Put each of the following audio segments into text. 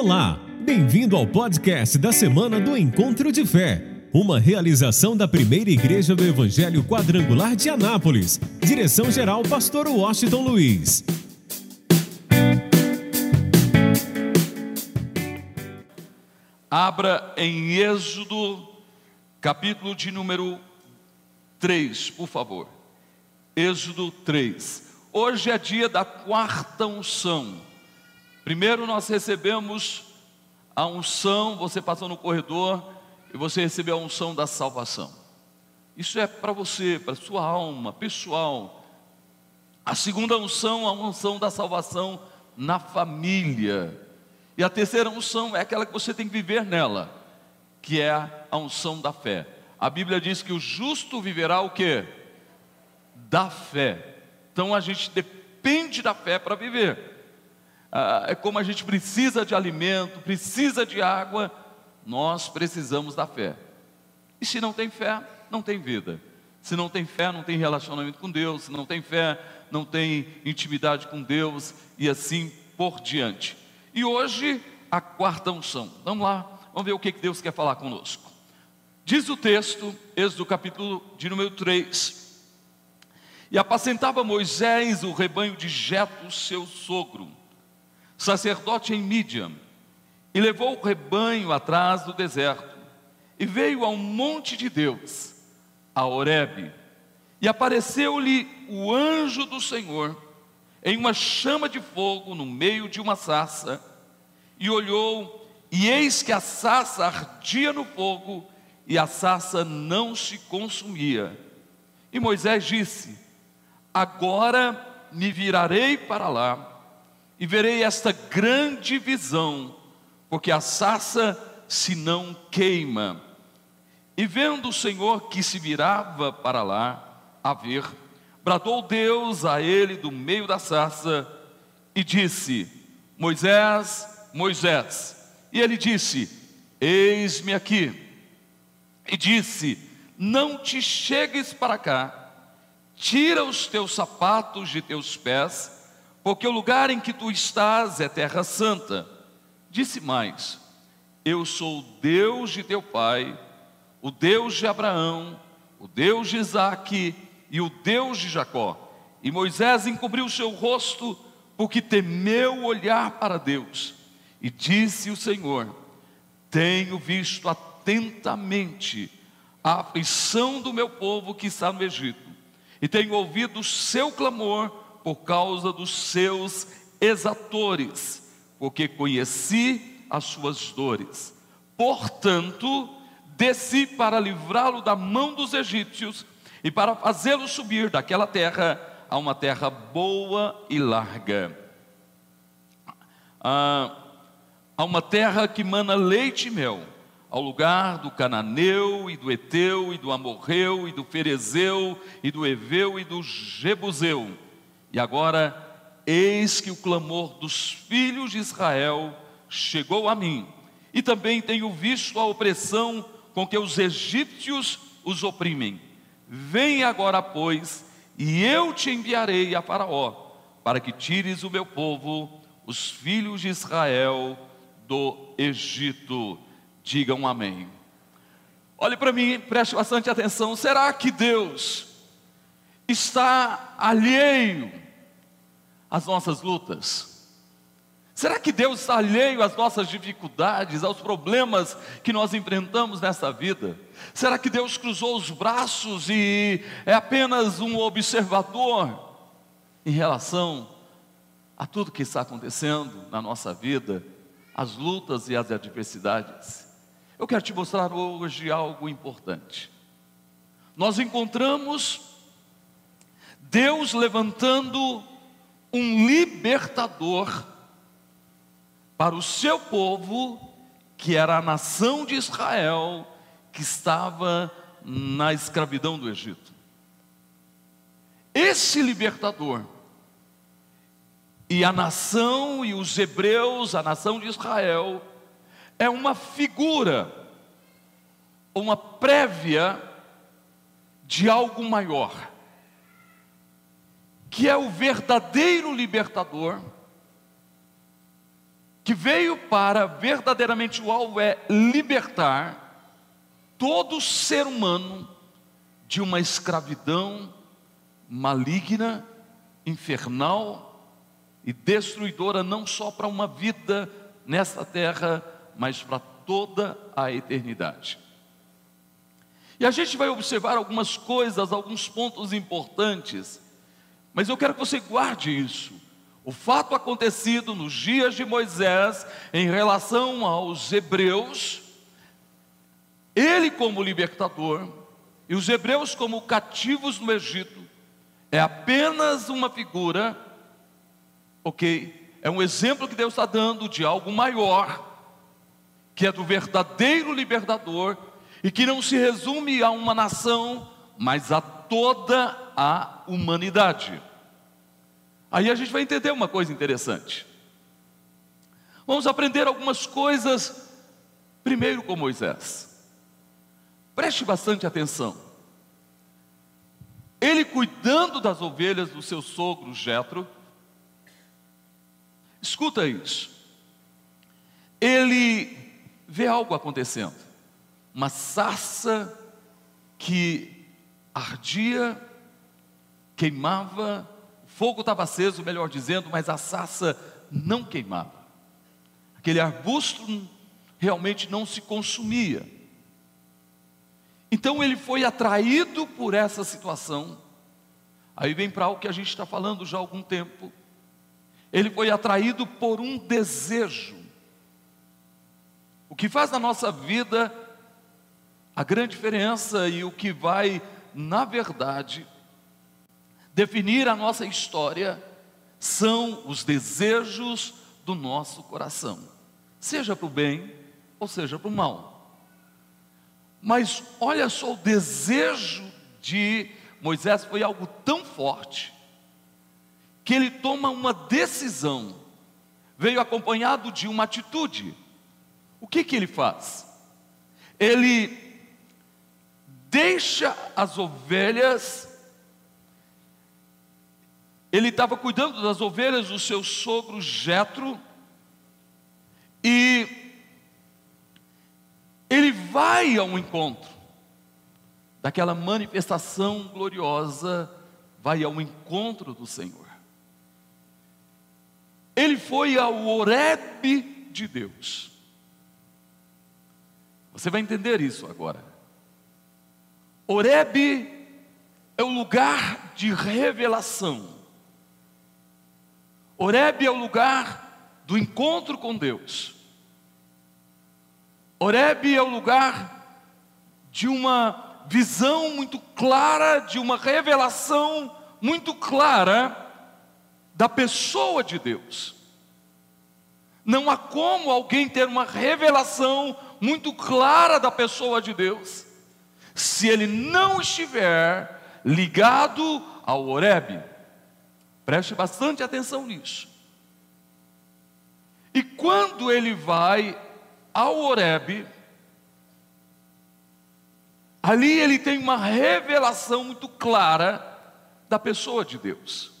Olá, bem-vindo ao podcast da semana do Encontro de Fé, uma realização da primeira igreja do Evangelho Quadrangular de Anápolis. Direção-geral, Pastor Washington Luiz. Abra em Êxodo, capítulo de número 3, por favor. Êxodo 3. Hoje é dia da quarta unção. Primeiro nós recebemos a unção, você passou no corredor e você recebeu a unção da salvação. Isso é para você, para sua alma, pessoal. A segunda unção, a unção da salvação na família. E a terceira unção é aquela que você tem que viver nela, que é a unção da fé. A Bíblia diz que o justo viverá o quê? Da fé. Então a gente depende da fé para viver ah, é como a gente precisa de alimento, precisa de água, nós precisamos da fé. E se não tem fé, não tem vida. Se não tem fé, não tem relacionamento com Deus. Se não tem fé, não tem intimidade com Deus e assim por diante. E hoje, a quarta unção. Vamos lá, vamos ver o que Deus quer falar conosco. Diz o texto, Êxodo capítulo de número 3. E apacentava Moisés o rebanho de Jeto, seu sogro sacerdote em Midian, e levou o rebanho atrás do deserto, e veio ao monte de Deus, a Horebe, e apareceu-lhe o anjo do Senhor, em uma chama de fogo no meio de uma sarça, e olhou, e eis que a sarça ardia no fogo, e a sarça não se consumia. E Moisés disse: Agora me virarei para lá e verei esta grande visão, porque a sarça se não queima. E vendo o Senhor que se virava para lá a ver, bradou Deus a ele do meio da sarça e disse: Moisés, Moisés. E ele disse: Eis-me aqui. E disse: Não te chegues para cá, tira os teus sapatos de teus pés, porque o lugar em que tu estás é terra santa. Disse mais: Eu sou o Deus de teu pai, o Deus de Abraão, o Deus de Isaque e o Deus de Jacó. E Moisés encobriu seu rosto, porque temeu olhar para Deus. E disse o Senhor: Tenho visto atentamente a aflição do meu povo que está no Egito, e tenho ouvido o seu clamor por causa dos seus exatores, porque conheci as suas dores. Portanto, desci para livrá-lo da mão dos egípcios e para fazê-lo subir daquela terra a uma terra boa e larga. a uma terra que mana leite e mel, ao lugar do cananeu e do eteu e do amorreu e do ferezeu e do eveu e do jebuseu e agora, eis que o clamor dos filhos de Israel chegou a mim, e também tenho visto a opressão com que os egípcios os oprimem. Vem agora, pois, e eu te enviarei a Faraó, para que tires o meu povo, os filhos de Israel, do Egito. Digam amém. Olhe para mim, preste bastante atenção. Será que Deus está alheio às nossas lutas? Será que Deus está alheio às nossas dificuldades, aos problemas que nós enfrentamos nessa vida? Será que Deus cruzou os braços e é apenas um observador em relação a tudo que está acontecendo na nossa vida, as lutas e as adversidades? Eu quero te mostrar hoje algo importante. Nós encontramos Deus levantando um libertador para o seu povo, que era a nação de Israel, que estava na escravidão do Egito. Esse libertador, e a nação e os hebreus, a nação de Israel, é uma figura, uma prévia de algo maior que é o verdadeiro libertador, que veio para verdadeiramente o alvo é libertar todo ser humano de uma escravidão maligna, infernal e destruidora, não só para uma vida nesta terra, mas para toda a eternidade. E a gente vai observar algumas coisas, alguns pontos importantes, mas eu quero que você guarde isso. O fato acontecido nos dias de Moisés em relação aos hebreus, ele como libertador e os hebreus como cativos no Egito, é apenas uma figura, ok? É um exemplo que Deus está dando de algo maior, que é do verdadeiro libertador e que não se resume a uma nação, mas a toda a humanidade. Aí a gente vai entender uma coisa interessante. Vamos aprender algumas coisas, primeiro com Moisés. Preste bastante atenção. Ele cuidando das ovelhas do seu sogro Jetro. Escuta isso. Ele vê algo acontecendo. Uma sarça que ardia, queimava fogo estava aceso, melhor dizendo, mas a sarça não queimava. Aquele arbusto realmente não se consumia. Então ele foi atraído por essa situação. Aí vem para o que a gente está falando já há algum tempo. Ele foi atraído por um desejo. O que faz na nossa vida a grande diferença e o que vai, na verdade, definir a nossa história são os desejos do nosso coração, seja para o bem ou seja para o mal. Mas olha só, o desejo de Moisés foi algo tão forte que ele toma uma decisão, veio acompanhado de uma atitude. O que que ele faz? Ele deixa as ovelhas ele estava cuidando das ovelhas do seu sogro Jetro e ele vai ao encontro daquela manifestação gloriosa, vai ao encontro do Senhor. Ele foi ao Oreb de Deus. Você vai entender isso agora. Oreb é o lugar de revelação. Oreb é o lugar do encontro com Deus. Oreb é o lugar de uma visão muito clara, de uma revelação muito clara da pessoa de Deus. Não há como alguém ter uma revelação muito clara da pessoa de Deus, se ele não estiver ligado ao Oreb. Preste bastante atenção nisso. E quando ele vai ao Horebe, ali ele tem uma revelação muito clara da pessoa de Deus.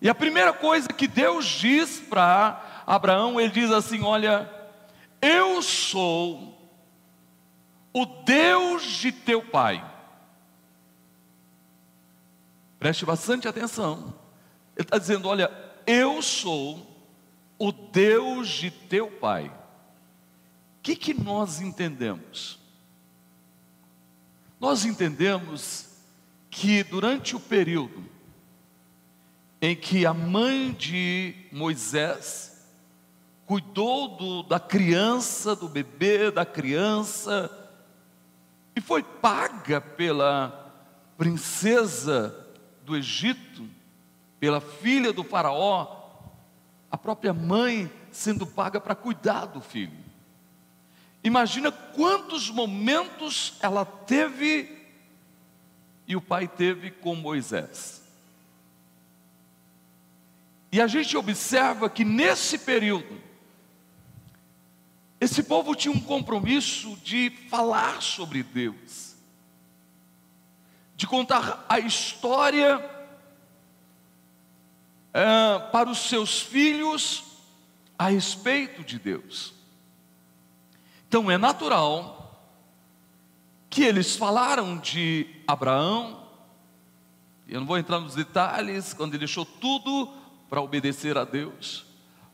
E a primeira coisa que Deus diz para Abraão, ele diz assim: Olha, eu sou o Deus de teu pai. Preste bastante atenção. Ele está dizendo: Olha, eu sou o Deus de teu pai. O que, que nós entendemos? Nós entendemos que durante o período em que a mãe de Moisés cuidou do, da criança, do bebê, da criança, foi paga pela princesa do Egito, pela filha do Faraó, a própria mãe sendo paga para cuidar do filho. Imagina quantos momentos ela teve e o pai teve com Moisés. E a gente observa que nesse período, esse povo tinha um compromisso de falar sobre Deus de contar a história é, para os seus filhos, a respeito de Deus. Então é natural que eles falaram de Abraão, eu não vou entrar nos detalhes, quando ele deixou tudo para obedecer a Deus.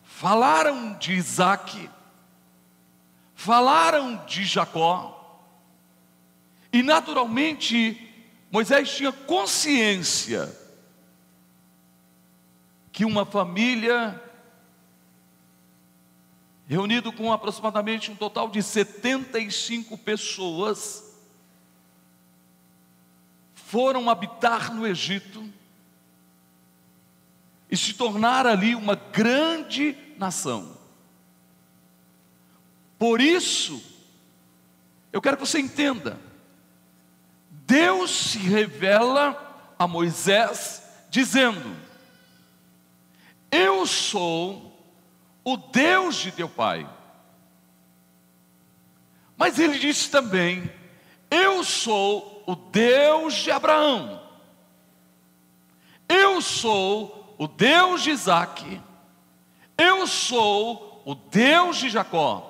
Falaram de Isaac, falaram de Jacó, e naturalmente Moisés tinha consciência que uma família reunido com aproximadamente um total de 75 pessoas foram habitar no Egito e se tornar ali uma grande nação. Por isso, eu quero que você entenda, Deus se revela a Moisés dizendo: Eu sou o Deus de teu pai. Mas ele disse também: Eu sou o Deus de Abraão. Eu sou o Deus de Isaac. Eu sou o Deus de Jacó.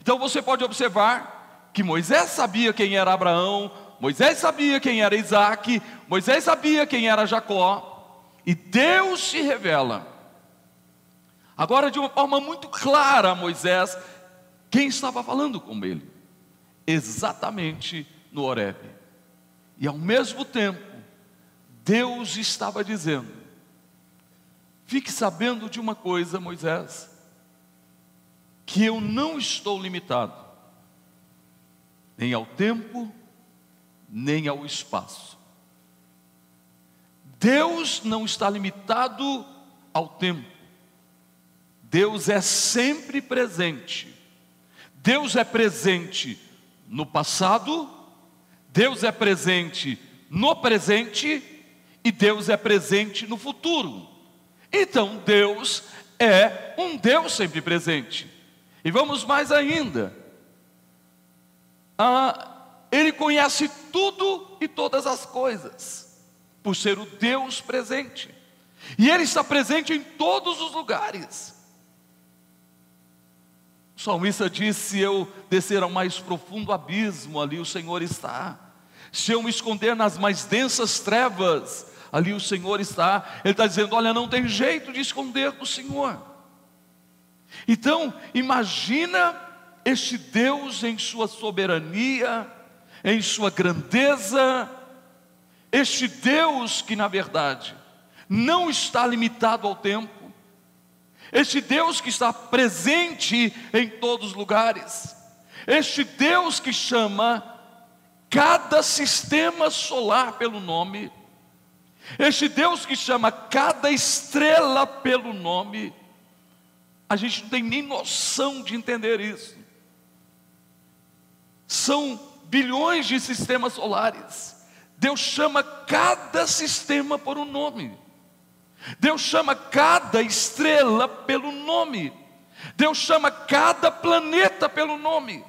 Então você pode observar que Moisés sabia quem era Abraão, Moisés sabia quem era Isaac, Moisés sabia quem era Jacó, e Deus se revela. Agora, de uma forma muito clara Moisés, quem estava falando com ele? Exatamente no Horeb. E ao mesmo tempo, Deus estava dizendo: Fique sabendo de uma coisa, Moisés, que eu não estou limitado, nem ao tempo, nem ao espaço. Deus não está limitado ao tempo. Deus é sempre presente. Deus é presente no passado, Deus é presente no presente e Deus é presente no futuro. Então Deus é um Deus sempre presente. E vamos mais ainda. Ah, ele conhece tudo e todas as coisas, por ser o Deus presente. E Ele está presente em todos os lugares. O salmista disse: Se eu descer ao mais profundo abismo, ali o Senhor está. Se eu me esconder nas mais densas trevas, ali o Senhor está. Ele está dizendo: Olha, não tem jeito de esconder do Senhor. Então, imagina este Deus em sua soberania, em sua grandeza, este Deus que na verdade não está limitado ao tempo, este Deus que está presente em todos os lugares, este Deus que chama cada sistema solar pelo nome, este Deus que chama cada estrela pelo nome, a gente não tem nem noção de entender isso. São bilhões de sistemas solares. Deus chama cada sistema por um nome. Deus chama cada estrela pelo nome. Deus chama cada planeta pelo nome.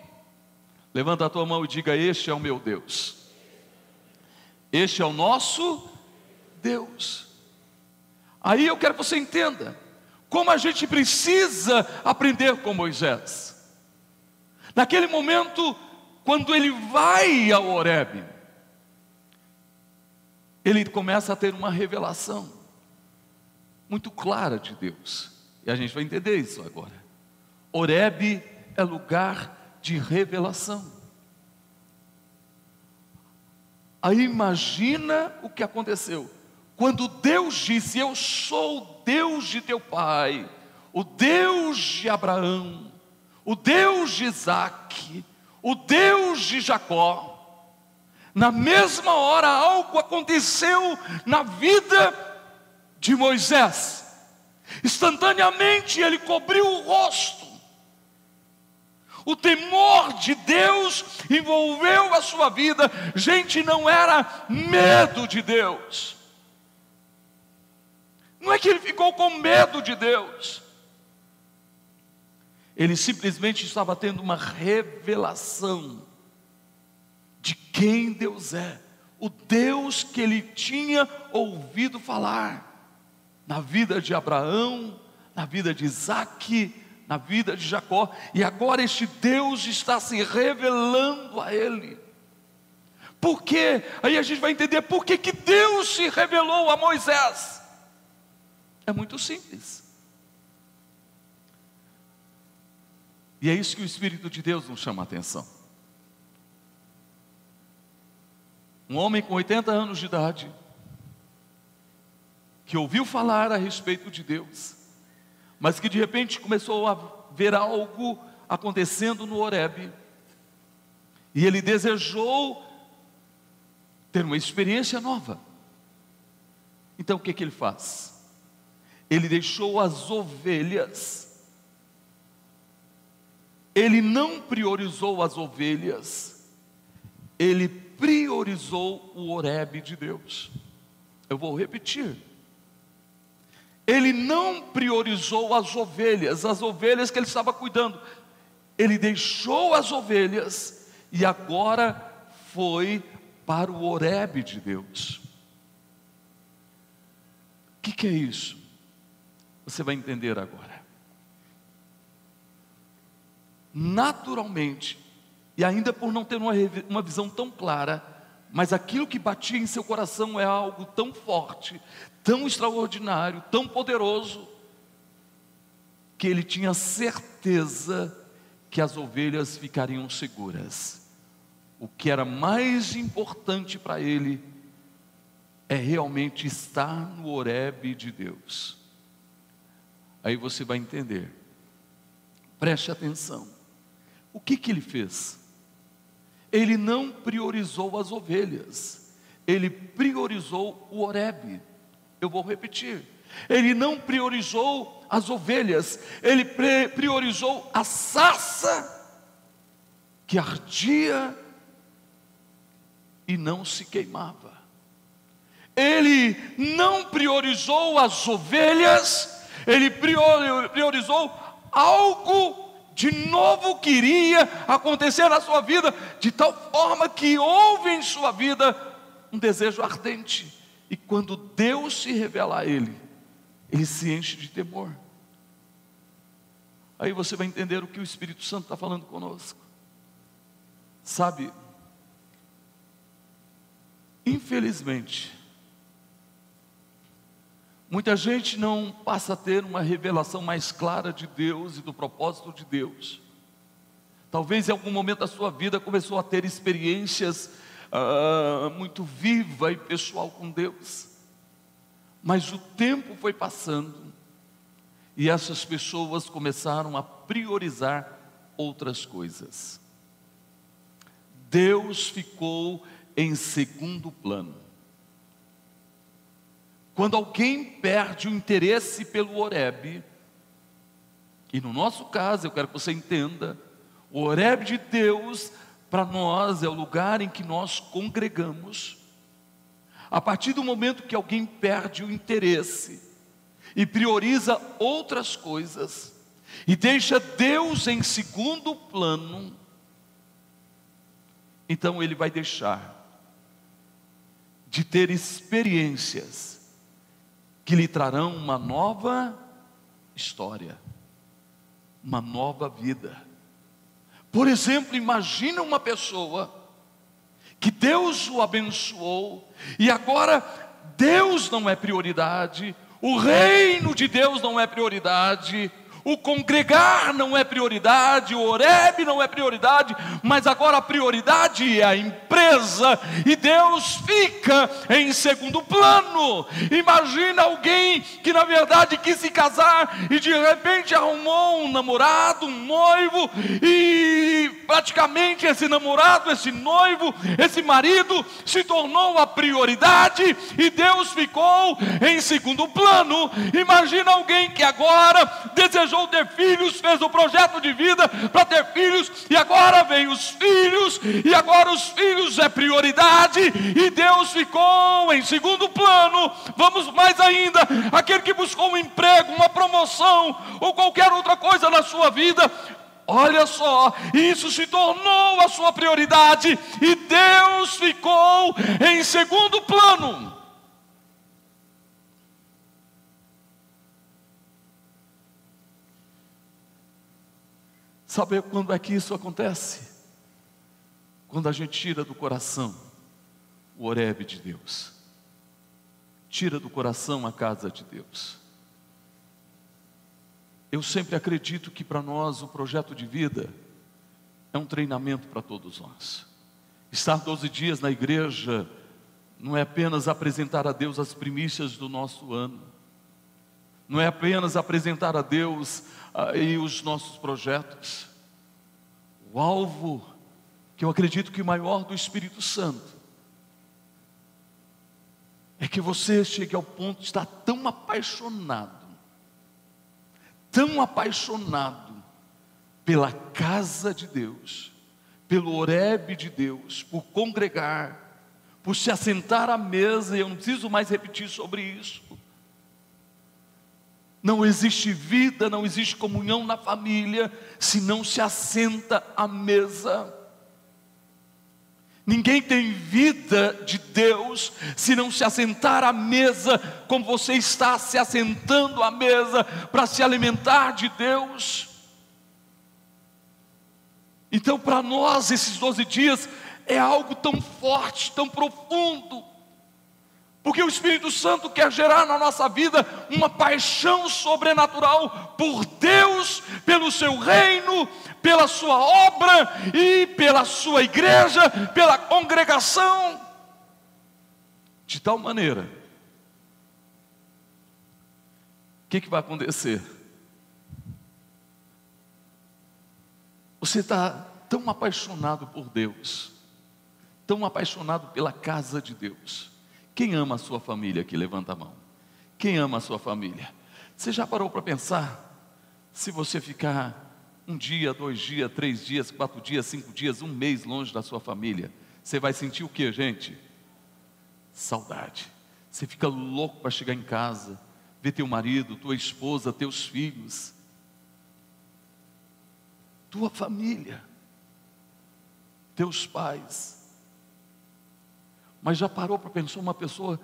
Levanta a tua mão e diga: Este é o meu Deus. Este é o nosso Deus. Aí eu quero que você entenda como a gente precisa aprender com Moisés. Naquele momento, quando ele vai ao Horebe, ele começa a ter uma revelação muito clara de Deus. E a gente vai entender isso agora. Horebe é lugar de revelação. Aí imagina o que aconteceu. Quando Deus disse: Eu sou Deus de teu pai, o Deus de Abraão, o Deus de Isaac, o Deus de Jacó. Na mesma hora, algo aconteceu na vida de Moisés. Instantaneamente ele cobriu o rosto. O temor de Deus envolveu a sua vida. Gente, não era medo de Deus. Não é que ele ficou com medo de Deus. Ele simplesmente estava tendo uma revelação de quem Deus é, o Deus que ele tinha ouvido falar na vida de Abraão, na vida de Isaac, na vida de Jacó, e agora este Deus está se revelando a ele. Por quê? Aí a gente vai entender por que, que Deus se revelou a Moisés. É muito simples. E é isso que o Espírito de Deus nos chama a atenção. Um homem com 80 anos de idade, que ouviu falar a respeito de Deus, mas que de repente começou a ver algo acontecendo no Horebe, e ele desejou ter uma experiência nova. Então o que, que ele faz? Ele deixou as ovelhas, ele não priorizou as ovelhas, ele priorizou o Horebe de Deus. Eu vou repetir ele não priorizou as ovelhas, as ovelhas que ele estava cuidando. Ele deixou as ovelhas e agora foi para o Oreb de Deus. O que, que é isso? Você vai entender agora. Naturalmente, e ainda por não ter uma, uma visão tão clara, mas aquilo que batia em seu coração é algo tão forte, tão extraordinário, tão poderoso, que ele tinha certeza que as ovelhas ficariam seguras. O que era mais importante para ele é realmente estar no Oreb de Deus. Aí você vai entender. Preste atenção. O que que ele fez? Ele não priorizou as ovelhas. Ele priorizou o Oreb. Eu vou repetir. Ele não priorizou as ovelhas, ele priorizou a sassa que ardia e não se queimava. Ele não priorizou as ovelhas, ele priorizou algo de novo que iria acontecer na sua vida, de tal forma que houve em sua vida um desejo ardente e quando Deus se revela a ele, ele se enche de temor. Aí você vai entender o que o Espírito Santo está falando conosco. Sabe, infelizmente, muita gente não passa a ter uma revelação mais clara de Deus e do propósito de Deus. Talvez em algum momento da sua vida começou a ter experiências uh, muito viva e pessoal com Deus. Mas o tempo foi passando e essas pessoas começaram a priorizar outras coisas. Deus ficou em segundo plano. Quando alguém perde o interesse pelo Oreb, e no nosso caso, eu quero que você entenda, o Oreb de Deus para nós é o lugar em que nós congregamos. A partir do momento que alguém perde o interesse e prioriza outras coisas e deixa Deus em segundo plano, então ele vai deixar de ter experiências que lhe trarão uma nova história, uma nova vida. Por exemplo, imagina uma pessoa que Deus o abençoou e agora Deus não é prioridade, o reino de Deus não é prioridade, o congregar não é prioridade, o Oreb não é prioridade, mas agora a prioridade é a empresa e Deus fica em segundo plano. Imagina alguém que na verdade quis se casar e de repente arrumou um namorado, um noivo e praticamente esse namorado, esse noivo, esse marido se tornou a prioridade e Deus ficou em segundo plano. Imagina alguém que agora deseja desejou ter filhos, fez o projeto de vida para ter filhos, e agora vem os filhos, e agora os filhos é prioridade, e Deus ficou em segundo plano. Vamos mais ainda, aquele que buscou um emprego, uma promoção, ou qualquer outra coisa na sua vida, Olha só, isso se tornou a sua prioridade e Deus ficou em segundo plano. Sabe quando é que isso acontece? Quando a gente tira do coração o orebe de Deus, tira do coração a casa de Deus. Eu sempre acredito que para nós o projeto de vida é um treinamento para todos nós. Estar 12 dias na igreja não é apenas apresentar a Deus as primícias do nosso ano, não é apenas apresentar a Deus ah, os nossos projetos. O alvo, que eu acredito que o maior do Espírito Santo, é que você chegue ao ponto de estar tão apaixonado, tão apaixonado pela casa de Deus, pelo orebe de Deus, por congregar, por se assentar à mesa, e eu não preciso mais repetir sobre isso. Não existe vida, não existe comunhão na família, se não se assenta à mesa. Ninguém tem vida de Deus se não se assentar à mesa, como você está se assentando à mesa para se alimentar de Deus. Então, para nós, esses 12 dias é algo tão forte, tão profundo, porque o Espírito Santo quer gerar na nossa vida uma paixão sobrenatural por Deus, pelo seu reino, pela sua obra e pela sua igreja, pela congregação. De tal maneira, o que, que vai acontecer? Você está tão apaixonado por Deus, tão apaixonado pela casa de Deus. Quem ama a sua família aqui? Levanta a mão. Quem ama a sua família? Você já parou para pensar? Se você ficar um dia, dois dias, três dias, quatro dias, cinco dias, um mês longe da sua família, você vai sentir o que, gente? Saudade. Você fica louco para chegar em casa, ver teu marido, tua esposa, teus filhos tua família, teus pais. Mas já parou para pensar uma pessoa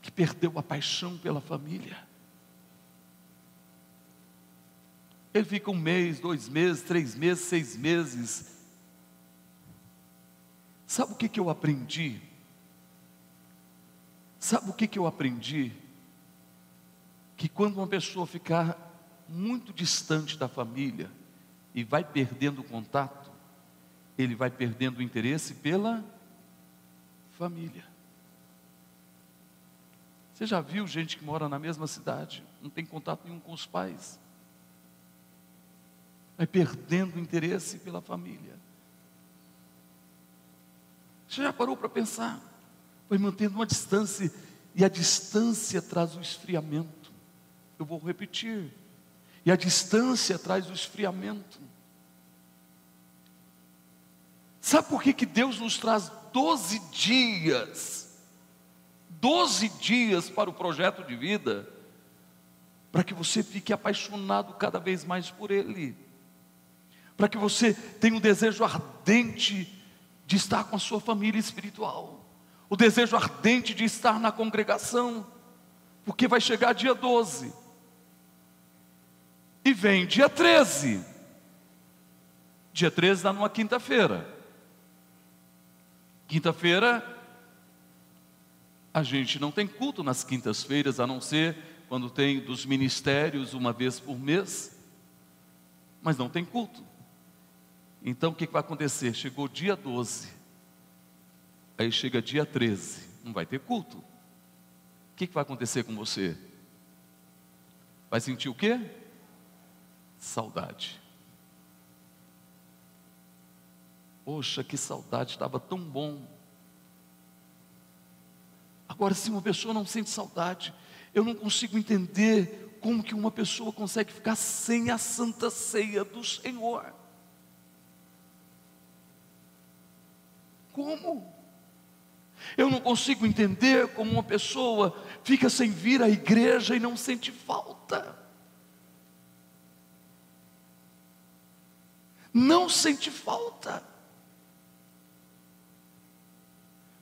que perdeu a paixão pela família? Ele fica um mês, dois meses, três meses, seis meses. Sabe o que, que eu aprendi? Sabe o que, que eu aprendi? Que quando uma pessoa ficar muito distante da família, e vai perdendo contato, ele vai perdendo o interesse pela família. Você já viu gente que mora na mesma cidade, não tem contato nenhum com os pais? Vai perdendo interesse pela família. Você já parou para pensar? Vai mantendo uma distância, e a distância traz o esfriamento. Eu vou repetir. E a distância traz o esfriamento. Sabe por que, que Deus nos traz 12 dias? 12 dias para o projeto de vida, para que você fique apaixonado cada vez mais por Ele, para que você tenha um desejo ardente de estar com a sua família espiritual, o desejo ardente de estar na congregação, porque vai chegar dia 12, e vem dia 13. Dia 13 dá numa quinta-feira. Quinta-feira, a gente não tem culto nas quintas-feiras, a não ser quando tem dos ministérios uma vez por mês, mas não tem culto. Então o que vai acontecer? Chegou dia 12, aí chega dia 13, não vai ter culto. O que vai acontecer com você? Vai sentir o quê? saudade. Poxa, que saudade, estava tão bom. Agora, se uma pessoa não sente saudade, eu não consigo entender como que uma pessoa consegue ficar sem a santa ceia do Senhor. Como? Eu não consigo entender como uma pessoa fica sem vir à igreja e não sente falta. não sente falta.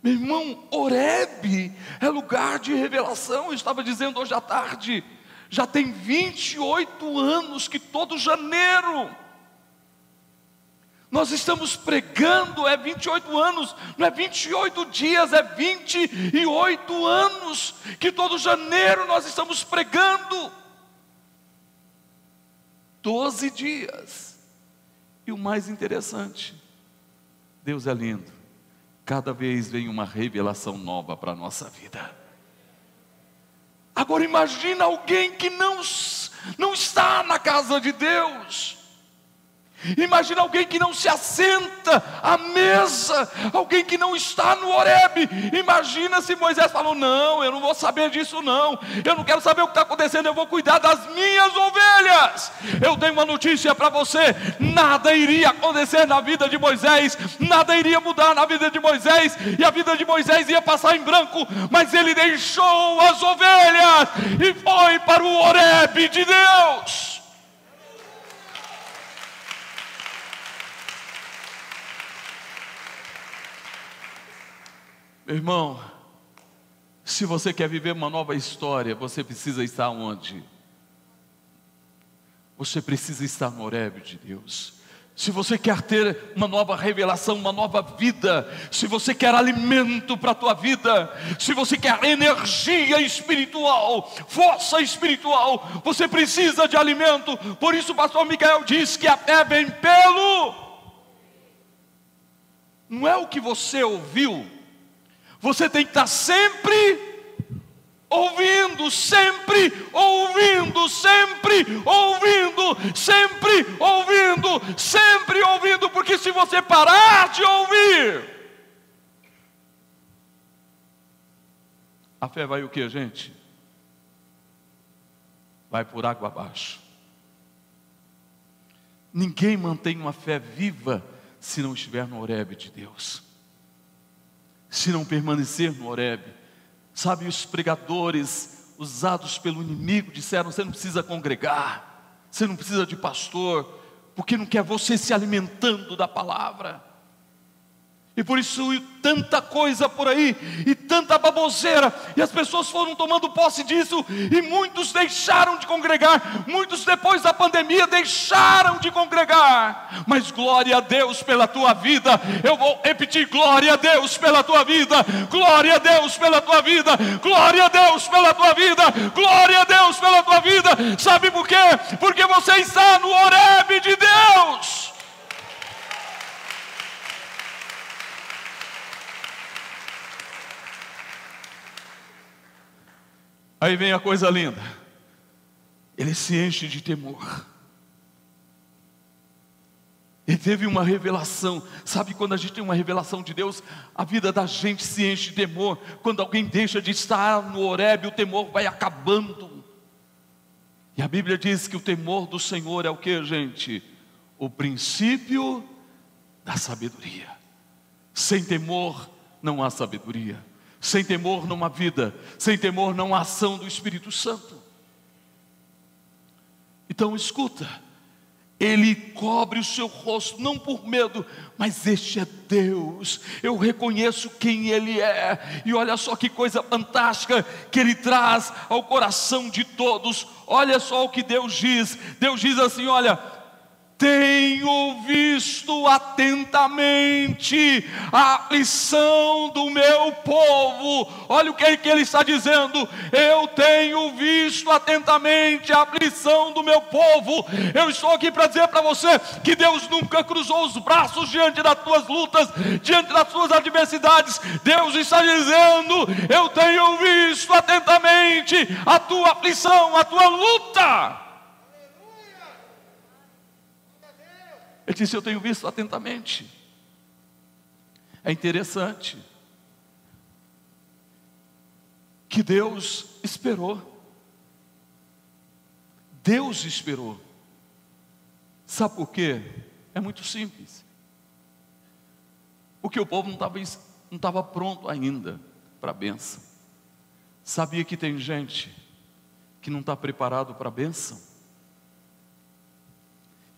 Meu irmão, Oreb é lugar de revelação. Eu estava dizendo hoje à tarde, já tem 28 anos que todo janeiro Nós estamos pregando, é 28 anos, não é 28 dias, é 28 anos, que todo janeiro nós estamos pregando. 12 dias. E o mais interessante, Deus é lindo, cada vez vem uma revelação nova para a nossa vida. Agora imagina alguém que não, não está na casa de Deus, Imagina alguém que não se assenta à mesa, alguém que não está no Oreb. Imagina se Moisés falou: Não, eu não vou saber disso, não. Eu não quero saber o que está acontecendo, eu vou cuidar das minhas ovelhas. Eu tenho uma notícia para você: nada iria acontecer na vida de Moisés, nada iria mudar na vida de Moisés, e a vida de Moisés ia passar em branco, mas ele deixou as ovelhas e foi para o Oreb de Deus. Irmão, se você quer viver uma nova história, você precisa estar onde? Você precisa estar no Oreb de Deus. Se você quer ter uma nova revelação, uma nova vida, se você quer alimento para a tua vida, se você quer energia espiritual, força espiritual, você precisa de alimento. Por isso o pastor Miguel diz que a fé vem pelo. Não é o que você ouviu, você tem que estar sempre ouvindo, sempre ouvindo, sempre ouvindo, sempre ouvindo, sempre ouvindo, porque se você parar de ouvir, a fé vai o que, gente? Vai por água abaixo. Ninguém mantém uma fé viva se não estiver no orebe de Deus se não permanecer no Horeb. Sabe, os pregadores usados pelo inimigo disseram: você não precisa congregar, você não precisa de pastor, porque não quer você se alimentando da palavra. E por isso tanta coisa por aí, e tanta baboseira, e as pessoas foram tomando posse disso, e muitos deixaram de congregar, muitos depois da pandemia deixaram de congregar. Mas glória a Deus pela tua vida, eu vou repetir: glória a Deus pela tua vida, glória a Deus pela tua vida, glória a Deus pela tua vida, glória a Deus pela tua vida. Sabe por quê? Porque você está no Oreb de Deus. Aí vem a coisa linda. Ele se enche de temor. Ele teve uma revelação. Sabe quando a gente tem uma revelação de Deus, a vida da gente se enche de temor. Quando alguém deixa de estar no Oreb, o temor vai acabando. E a Bíblia diz que o temor do Senhor é o que, gente? O princípio da sabedoria. Sem temor não há sabedoria. Sem temor não há vida, sem temor não há ação do Espírito Santo. Então escuta, ele cobre o seu rosto, não por medo, mas este é Deus. Eu reconheço quem Ele é, e olha só que coisa fantástica que Ele traz ao coração de todos. Olha só o que Deus diz: Deus diz assim: Olha, tenho visto atentamente a aflição do meu povo. Olha o que, que ele está dizendo. Eu tenho visto atentamente a aflição do meu povo. Eu estou aqui para dizer para você que Deus nunca cruzou os braços diante das tuas lutas, diante das tuas adversidades. Deus está dizendo: Eu tenho visto atentamente a tua aflição, a tua luta. Ele disse: Eu tenho visto atentamente. É interessante que Deus esperou. Deus esperou. Sabe por quê? É muito simples. Porque o povo não estava não pronto ainda para a benção. Sabia que tem gente que não está preparado para a benção?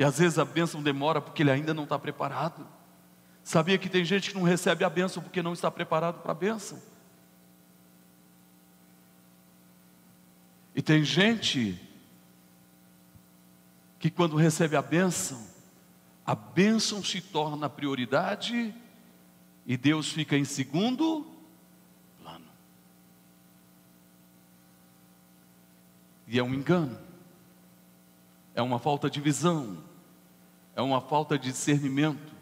E às vezes a bênção demora porque ele ainda não está preparado. Sabia que tem gente que não recebe a bênção porque não está preparado para a bênção. E tem gente que quando recebe a bênção, a bênção se torna prioridade e Deus fica em segundo plano. E é um engano, é uma falta de visão, é uma falta de discernimento.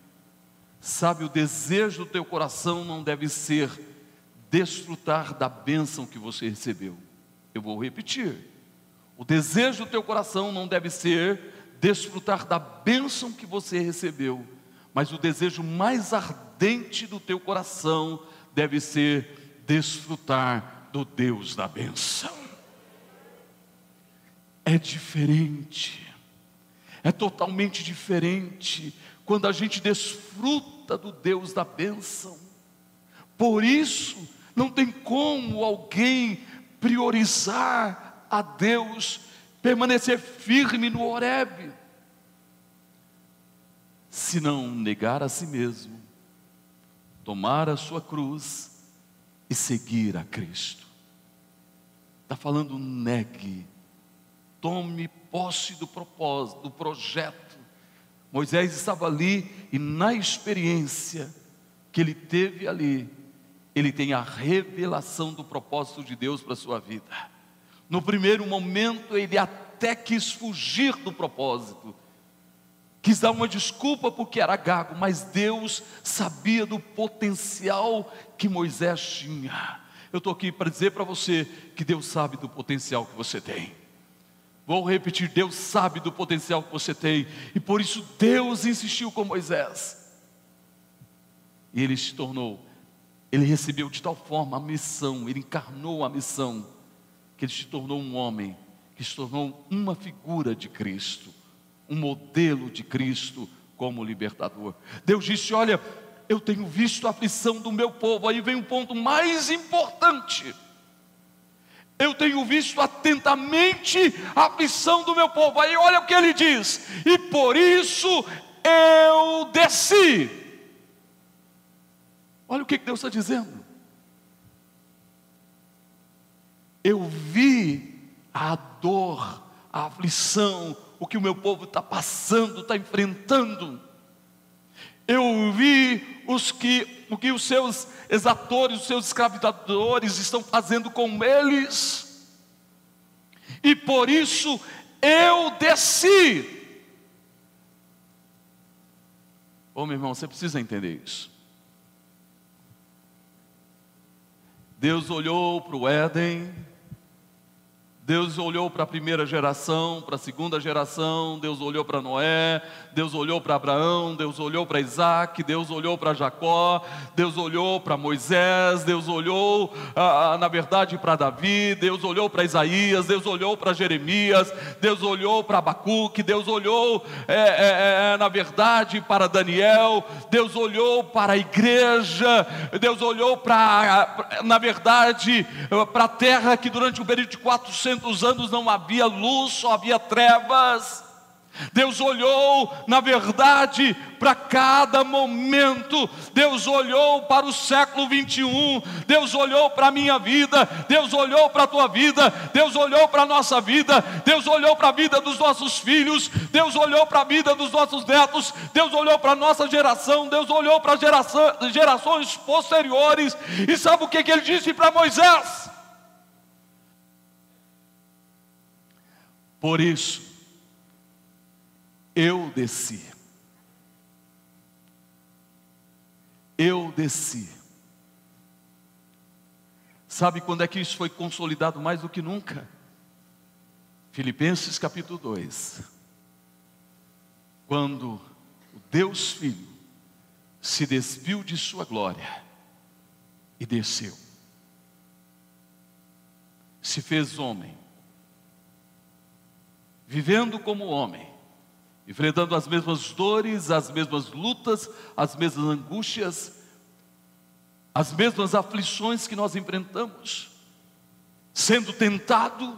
Sabe, o desejo do teu coração não deve ser desfrutar da bênção que você recebeu. Eu vou repetir. O desejo do teu coração não deve ser desfrutar da bênção que você recebeu, mas o desejo mais ardente do teu coração deve ser desfrutar do Deus da bênção. É diferente, é totalmente diferente quando a gente desfruta do Deus da bênção. Por isso, não tem como alguém priorizar a Deus, permanecer firme no Horebe, se não negar a si mesmo, tomar a sua cruz e seguir a Cristo. Está falando negue, tome posse do propósito, do projeto Moisés estava ali e na experiência que ele teve ali, ele tem a revelação do propósito de Deus para a sua vida. No primeiro momento, ele até quis fugir do propósito, quis dar uma desculpa porque era gago, mas Deus sabia do potencial que Moisés tinha. Eu estou aqui para dizer para você que Deus sabe do potencial que você tem. Vou repetir: Deus sabe do potencial que você tem, e por isso Deus insistiu com Moisés. E ele se tornou, ele recebeu de tal forma a missão, ele encarnou a missão, que ele se tornou um homem, que se tornou uma figura de Cristo, um modelo de Cristo como libertador. Deus disse: Olha, eu tenho visto a aflição do meu povo, aí vem um ponto mais importante eu tenho visto atentamente a aflição do meu povo. Aí olha o que ele diz: e por isso eu desci. Olha o que Deus está dizendo. Eu vi a dor, a aflição, o que o meu povo está passando, está enfrentando. Eu vi os que, o que os seus exatores, os seus escravizadores estão fazendo com eles, e por isso eu desci. Ô meu irmão, você precisa entender isso. Deus olhou para o Éden, Deus olhou para a primeira geração, para a segunda geração, Deus olhou para Noé, Deus olhou para Abraão, Deus olhou para Isaac, Deus olhou para Jacó, Deus olhou para Moisés, Deus olhou, ah, ah na verdade, para Davi, Deus olhou para Isaías, Deus olhou para Jeremias, Deus olhou para Abacuque, Deus olhou, é, é, é, na verdade, para Daniel, Deus olhou para a igreja, Deus olhou para, na verdade, para a terra que durante o período de 400 400 anos não havia luz, só havia trevas. Deus olhou, na verdade, para cada momento, Deus olhou para o século 21, Deus olhou para a minha vida, Deus olhou para a tua vida, Deus olhou para a nossa vida, Deus olhou para a vida dos nossos filhos, Deus olhou para a vida dos nossos netos, Deus olhou para a nossa geração, Deus olhou para gerações posteriores, e sabe o que, que ele disse para Moisés? Por isso, eu desci. Eu desci. Sabe quando é que isso foi consolidado mais do que nunca? Filipenses capítulo 2. Quando o Deus Filho se despiu de sua glória e desceu. Se fez homem vivendo como homem, enfrentando as mesmas dores, as mesmas lutas, as mesmas angústias, as mesmas aflições que nós enfrentamos, sendo tentado,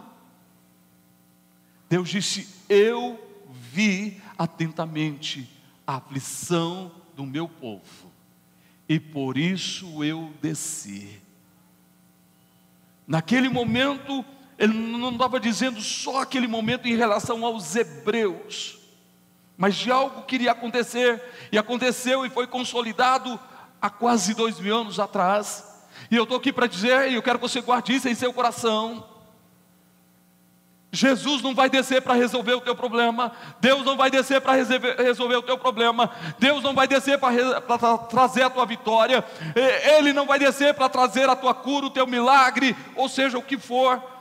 Deus disse: Eu vi atentamente a aflição do meu povo, e por isso eu desci. Naquele momento, ele não estava dizendo só aquele momento em relação aos hebreus, mas de algo que iria acontecer, e aconteceu e foi consolidado há quase dois mil anos atrás. E eu estou aqui para dizer, e eu quero que você guarde isso em seu coração. Jesus não vai descer para resolver o teu problema, Deus não vai descer para resolver o teu problema, Deus não vai descer para trazer a tua vitória, Ele não vai descer para trazer a tua cura, o teu milagre, ou seja, o que for.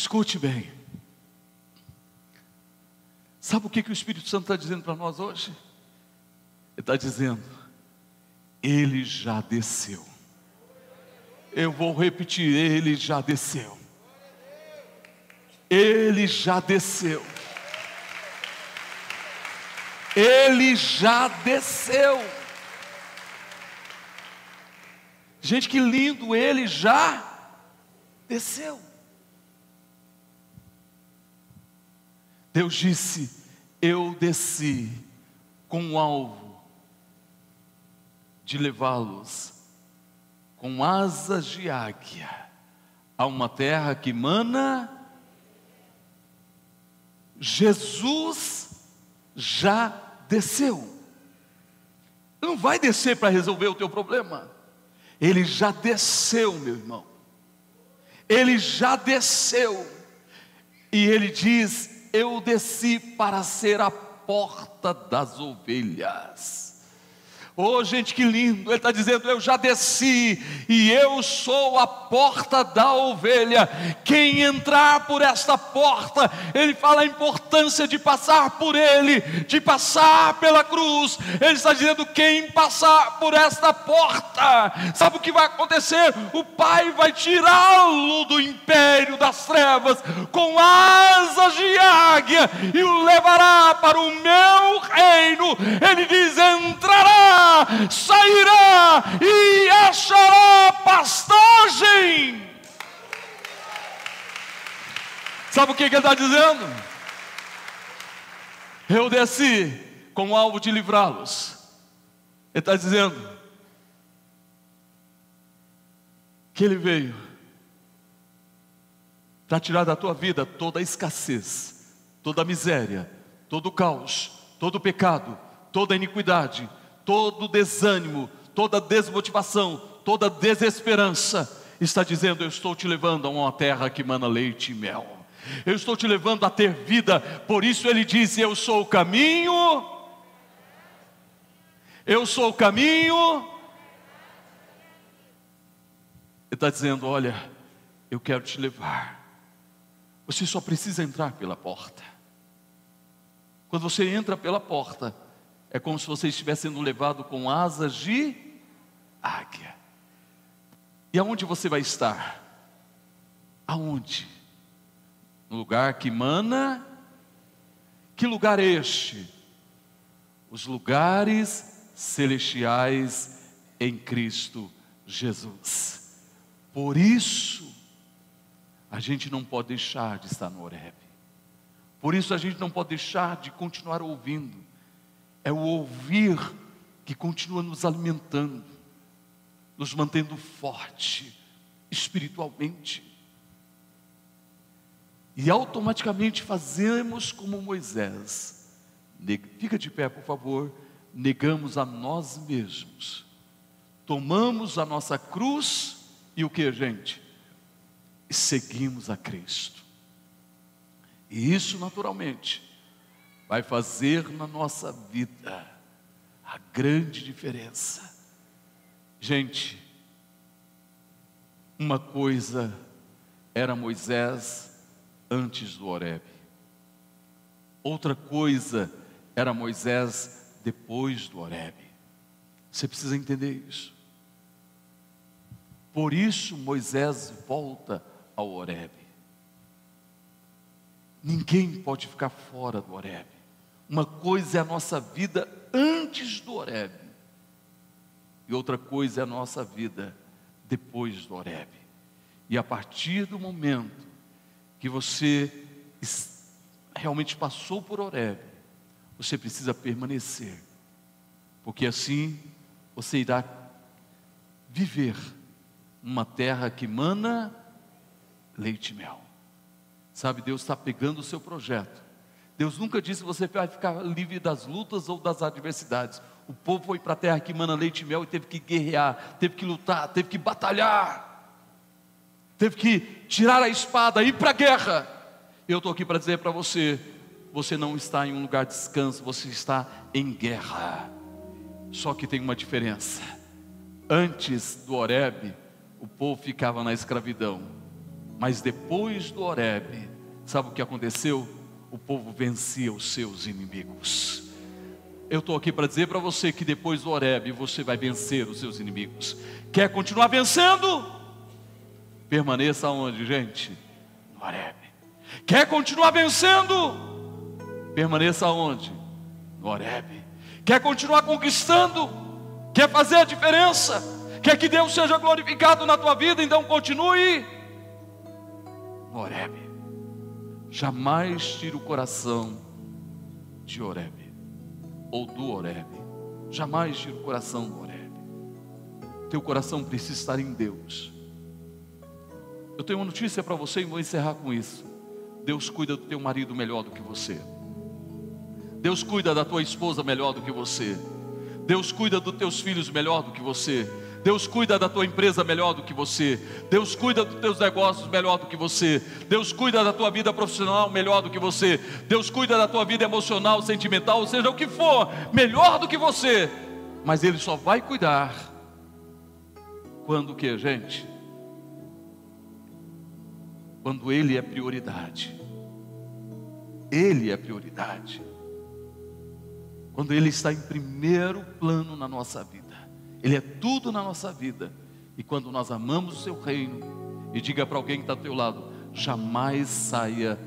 Escute bem. Sabe o que, que o Espírito Santo está dizendo para nós hoje? Ele está dizendo: Ele já desceu. Eu vou repetir: Ele já desceu. Ele já desceu. Ele já desceu. Gente, que lindo, ele já desceu. Deus disse: Eu desci com o alvo de levá-los com asas de águia a uma terra que mana. Jesus já desceu. Não vai descer para resolver o teu problema. Ele já desceu, meu irmão. Ele já desceu. E ele diz: eu desci para ser a porta das ovelhas. Oh, gente, que lindo! Ele está dizendo: Eu já desci e eu sou a porta da ovelha. Quem entrar por esta porta, ele fala a importância de passar por ele, de passar pela cruz. Ele está dizendo: Quem passar por esta porta, sabe o que vai acontecer? O Pai vai tirá-lo do império das trevas com asas de águia e o levará para o meu reino. Ele diz: Entrará sairá e achará pastagem. Sabe o que, que ele está dizendo? Eu desci com o alvo de livrá-los. Ele está dizendo que ele veio para tirar da tua vida toda a escassez, toda a miséria, todo o caos, todo o pecado, toda a iniquidade, todo desânimo, toda desmotivação, toda desesperança, está dizendo: Eu estou te levando a uma terra que mana leite e mel. Eu estou te levando a ter vida, por isso ele diz: Eu sou o caminho, eu sou o caminho. Ele está dizendo: Olha, eu quero te levar. Você só precisa entrar pela porta. Quando você entra pela porta, é como se você estivesse sendo levado com asas de águia. E aonde você vai estar? Aonde? No lugar que mana. Que lugar é este? Os lugares celestiais em Cristo Jesus. Por isso, a gente não pode deixar de estar no Oreb. Por isso, a gente não pode deixar de continuar ouvindo é o ouvir que continua nos alimentando, nos mantendo forte espiritualmente. E automaticamente fazemos como Moisés. Fica de pé, por favor. Negamos a nós mesmos. Tomamos a nossa cruz e o que, gente? E seguimos a Cristo. E isso naturalmente vai fazer na nossa vida a grande diferença. Gente, uma coisa era Moisés antes do Horeb. Outra coisa era Moisés depois do Horeb. Você precisa entender isso. Por isso Moisés volta ao Horeb. Ninguém pode ficar fora do Horeb. Uma coisa é a nossa vida antes do Horeb, e outra coisa é a nossa vida depois do Horeb. E a partir do momento que você realmente passou por Horeb, você precisa permanecer, porque assim você irá viver uma terra que mana leite e mel. Sabe, Deus está pegando o seu projeto. Deus nunca disse que você vai ficar livre das lutas ou das adversidades. O povo foi para a terra que mana leite e mel e teve que guerrear, teve que lutar, teve que batalhar, teve que tirar a espada, ir para a guerra. Eu estou aqui para dizer para você: você não está em um lugar de descanso, você está em guerra. Só que tem uma diferença. Antes do Horebe, o povo ficava na escravidão. Mas depois do Horebe, sabe o que aconteceu? O povo vencia os seus inimigos. Eu estou aqui para dizer para você que depois do Horebe você vai vencer os seus inimigos. Quer continuar vencendo? Permaneça onde, gente? No Horebe. Quer continuar vencendo? Permaneça onde? No Horebe. Quer continuar conquistando? Quer fazer a diferença? Quer que Deus seja glorificado na tua vida? Então continue no Horebe. Jamais tire o coração de Horebe ou do Horebe. Jamais tire o coração do Horebe. Teu coração precisa estar em Deus. Eu tenho uma notícia para você e vou encerrar com isso. Deus cuida do teu marido melhor do que você. Deus cuida da tua esposa melhor do que você. Deus cuida dos teus filhos melhor do que você. Deus cuida da tua empresa melhor do que você. Deus cuida dos teus negócios melhor do que você. Deus cuida da tua vida profissional melhor do que você. Deus cuida da tua vida emocional, sentimental, ou seja, o que for, melhor do que você. Mas Ele só vai cuidar quando o que, gente? Quando Ele é prioridade. Ele é prioridade quando Ele está em primeiro plano na nossa vida, Ele é tudo na nossa vida, e quando nós amamos o Seu reino, e diga para alguém que está ao teu lado: jamais saia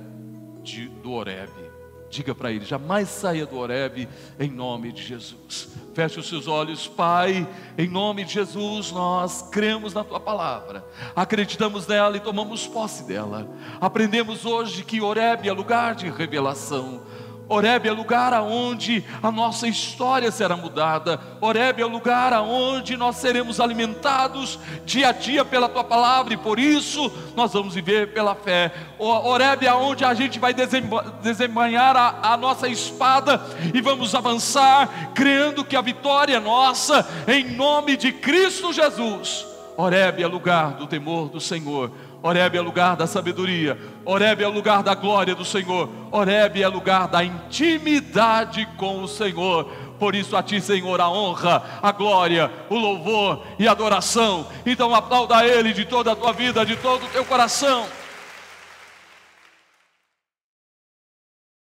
de, do Oreb. Diga para ele, jamais saia do Oreb em nome de Jesus. Feche os seus olhos, Pai, em nome de Jesus, nós cremos na tua palavra, acreditamos nela e tomamos posse dela. Aprendemos hoje que Oreb é lugar de revelação. Oreb é lugar aonde a nossa história será mudada. Oreb é o lugar aonde nós seremos alimentados dia a dia pela tua palavra e por isso nós vamos viver pela fé. Oreb é aonde a gente vai desembanhar a, a nossa espada e vamos avançar crendo que a vitória é nossa em nome de Cristo Jesus. Oreb é lugar do temor do Senhor. Oreb é lugar da sabedoria, Oreb é lugar da glória do Senhor, Oreb é lugar da intimidade com o Senhor. Por isso a ti, Senhor, a honra, a glória, o louvor e a adoração. Então aplauda a Ele de toda a tua vida, de todo o teu coração.